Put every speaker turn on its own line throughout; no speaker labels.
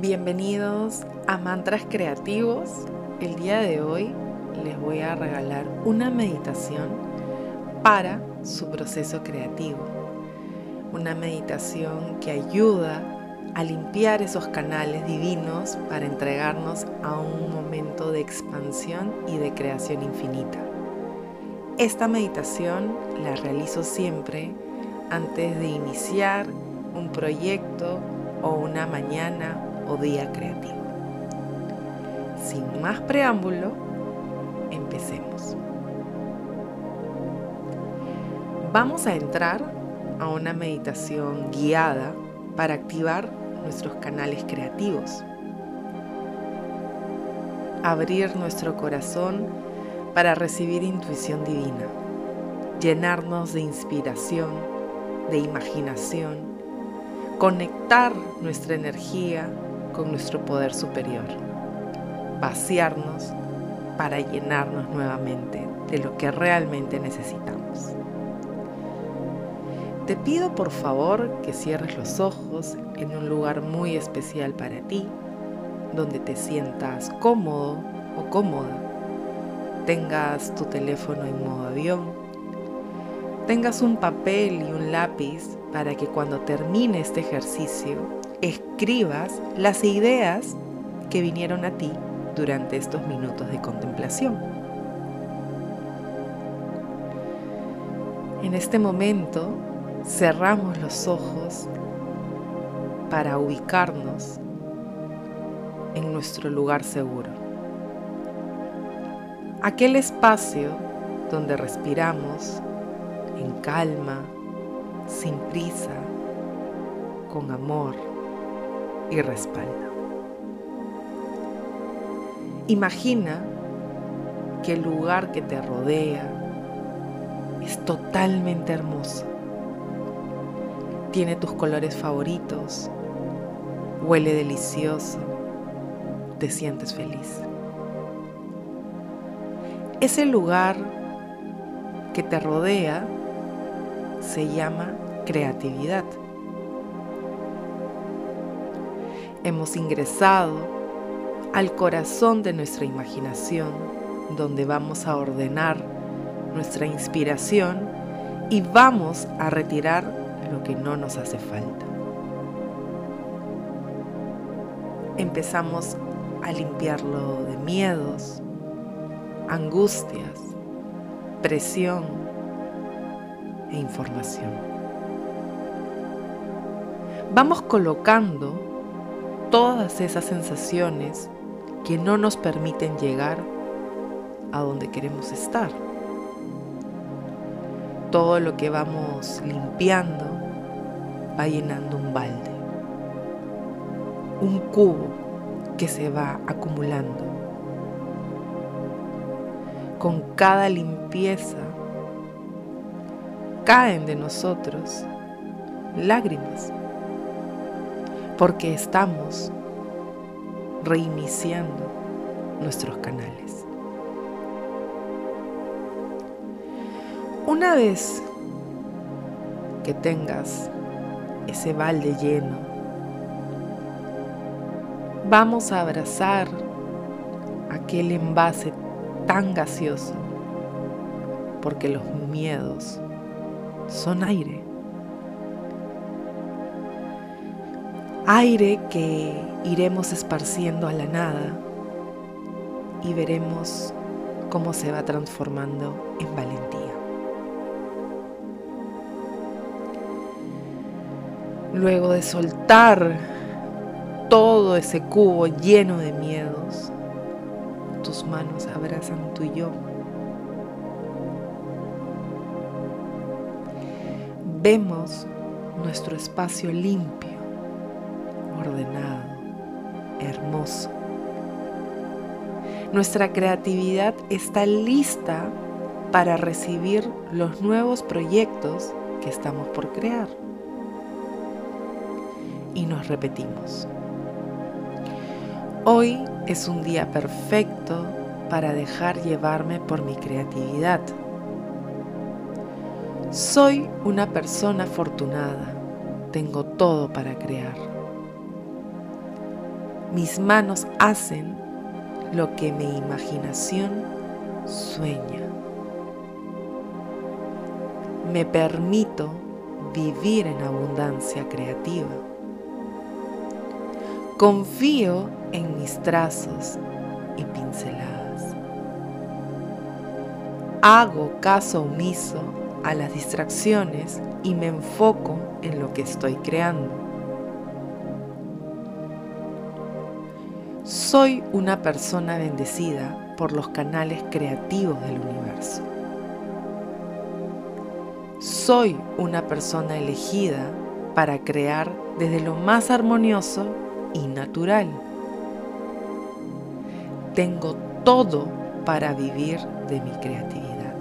Bienvenidos a Mantras Creativos. El día de hoy les voy a regalar una meditación para su proceso creativo. Una meditación que ayuda a limpiar esos canales divinos para entregarnos a un momento de expansión y de creación infinita. Esta meditación la realizo siempre antes de iniciar un proyecto o una mañana día creativo. Sin más preámbulo, empecemos. Vamos a entrar a una meditación guiada para activar nuestros canales creativos. Abrir nuestro corazón para recibir intuición divina. Llenarnos de inspiración, de imaginación. Conectar nuestra energía con nuestro poder superior. Vaciarnos para llenarnos nuevamente de lo que realmente necesitamos. Te pido por favor que cierres los ojos en un lugar muy especial para ti, donde te sientas cómodo o cómoda. Tengas tu teléfono en modo avión. Tengas un papel y un lápiz para que cuando termine este ejercicio escribas las ideas que vinieron a ti durante estos minutos de contemplación. En este momento cerramos los ojos para ubicarnos en nuestro lugar seguro. Aquel espacio donde respiramos en calma, sin prisa, con amor y respalda. Imagina que el lugar que te rodea es totalmente hermoso. Tiene tus colores favoritos, huele delicioso, te sientes feliz. Ese lugar que te rodea se llama creatividad. Hemos ingresado al corazón de nuestra imaginación, donde vamos a ordenar nuestra inspiración y vamos a retirar lo que no nos hace falta. Empezamos a limpiarlo de miedos, angustias, presión e información. Vamos colocando todas esas sensaciones que no nos permiten llegar a donde queremos estar. Todo lo que vamos limpiando va llenando un balde, un cubo que se va acumulando. Con cada limpieza caen de nosotros lágrimas porque estamos reiniciando nuestros canales. Una vez que tengas ese balde lleno, vamos a abrazar aquel envase tan gaseoso, porque los miedos son aire. Aire que iremos esparciendo a la nada y veremos cómo se va transformando en valentía. Luego de soltar todo ese cubo lleno de miedos, tus manos abrazan tu yo. Vemos nuestro espacio limpio ordenado, hermoso. Nuestra creatividad está lista para recibir los nuevos proyectos que estamos por crear. Y nos repetimos. Hoy es un día perfecto para dejar llevarme por mi creatividad. Soy una persona afortunada. Tengo todo para crear. Mis manos hacen lo que mi imaginación sueña. Me permito vivir en abundancia creativa. Confío en mis trazos y pinceladas. Hago caso omiso a las distracciones y me enfoco en lo que estoy creando. Soy una persona bendecida por los canales creativos del universo. Soy una persona elegida para crear desde lo más armonioso y natural. Tengo todo para vivir de mi creatividad.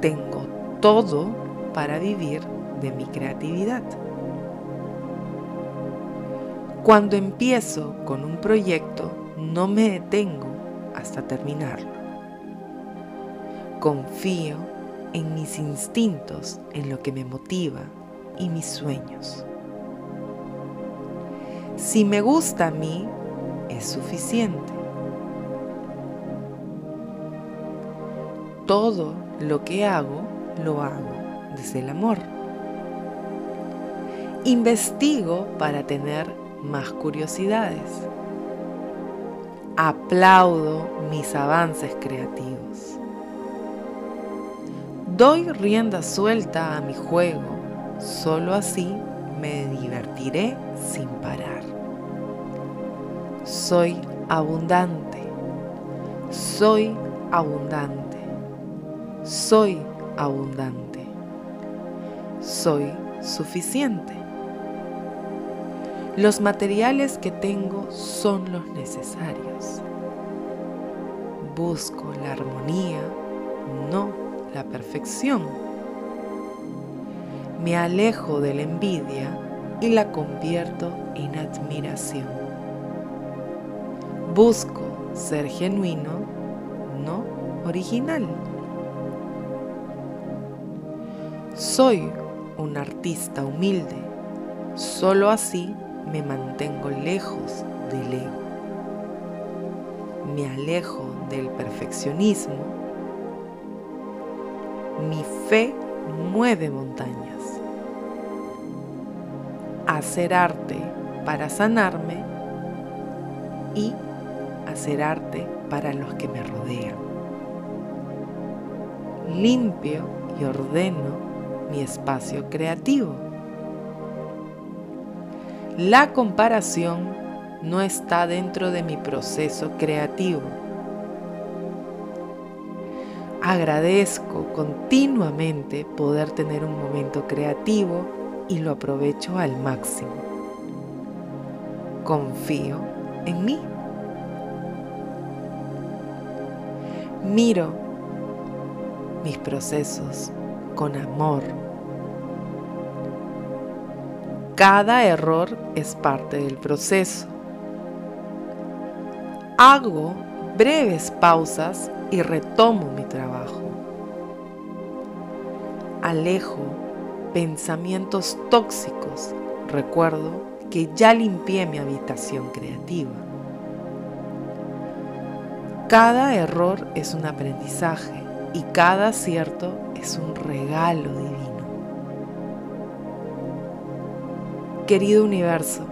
Tengo todo para vivir de mi creatividad. Cuando empiezo con un proyecto, no me detengo hasta terminarlo. Confío en mis instintos, en lo que me motiva y mis sueños. Si me gusta a mí, es suficiente. Todo lo que hago, lo hago desde el amor. Investigo para tener más curiosidades. Aplaudo mis avances creativos. Doy rienda suelta a mi juego, solo así me divertiré sin parar. Soy abundante, soy abundante, soy abundante, soy suficiente. Los materiales que tengo son los necesarios. Busco la armonía, no la perfección. Me alejo de la envidia y la convierto en admiración. Busco ser genuino, no original. Soy un artista humilde, solo así me mantengo lejos del ego. Me alejo del perfeccionismo mi fe mueve montañas. Hacer arte para sanarme y hacer arte para los que me rodean. Limpio y ordeno mi espacio creativo. La comparación no está dentro de mi proceso creativo Agradezco continuamente poder tener un momento creativo y lo aprovecho al máximo. Confío en mí. Miro mis procesos con amor. Cada error es parte del proceso. Hago breves pausas y retomo mi trabajo. Alejo pensamientos tóxicos. Recuerdo que ya limpié mi habitación creativa. Cada error es un aprendizaje y cada acierto es un regalo divino. Querido universo,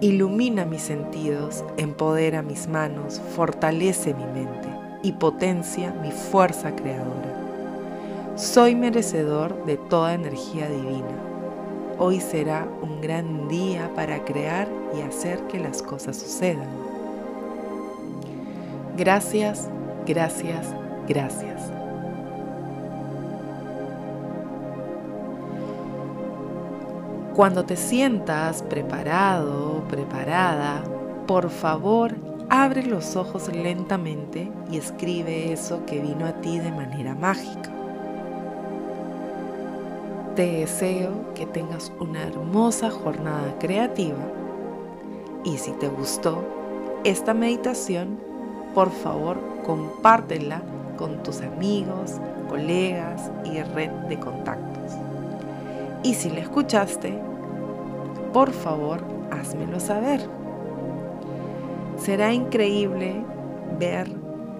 ilumina mis sentidos, empodera mis manos, fortalece mi mente y potencia mi fuerza creadora. Soy merecedor de toda energía divina. Hoy será un gran día para crear y hacer que las cosas sucedan. Gracias, gracias, gracias. Cuando te sientas preparado, preparada, por favor abre los ojos lentamente y escribe eso que vino a ti de manera mágica. Te deseo que tengas una hermosa jornada creativa y si te gustó esta meditación, por favor compártela con tus amigos, colegas y red de contactos. Y si la escuchaste, por favor házmelo saber. Será increíble ver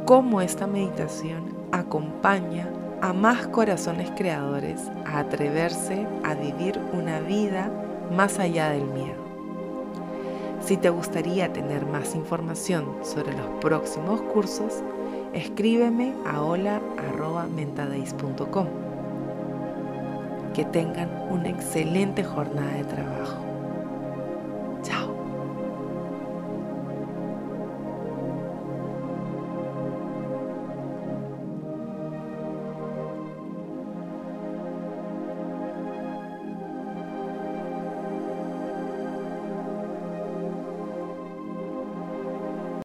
cómo esta meditación acompaña a más corazones creadores a atreverse a vivir una vida más allá del miedo. Si te gustaría tener más información sobre los próximos cursos, escríbeme a hola.mentadais.com. Que tengan una excelente jornada de trabajo.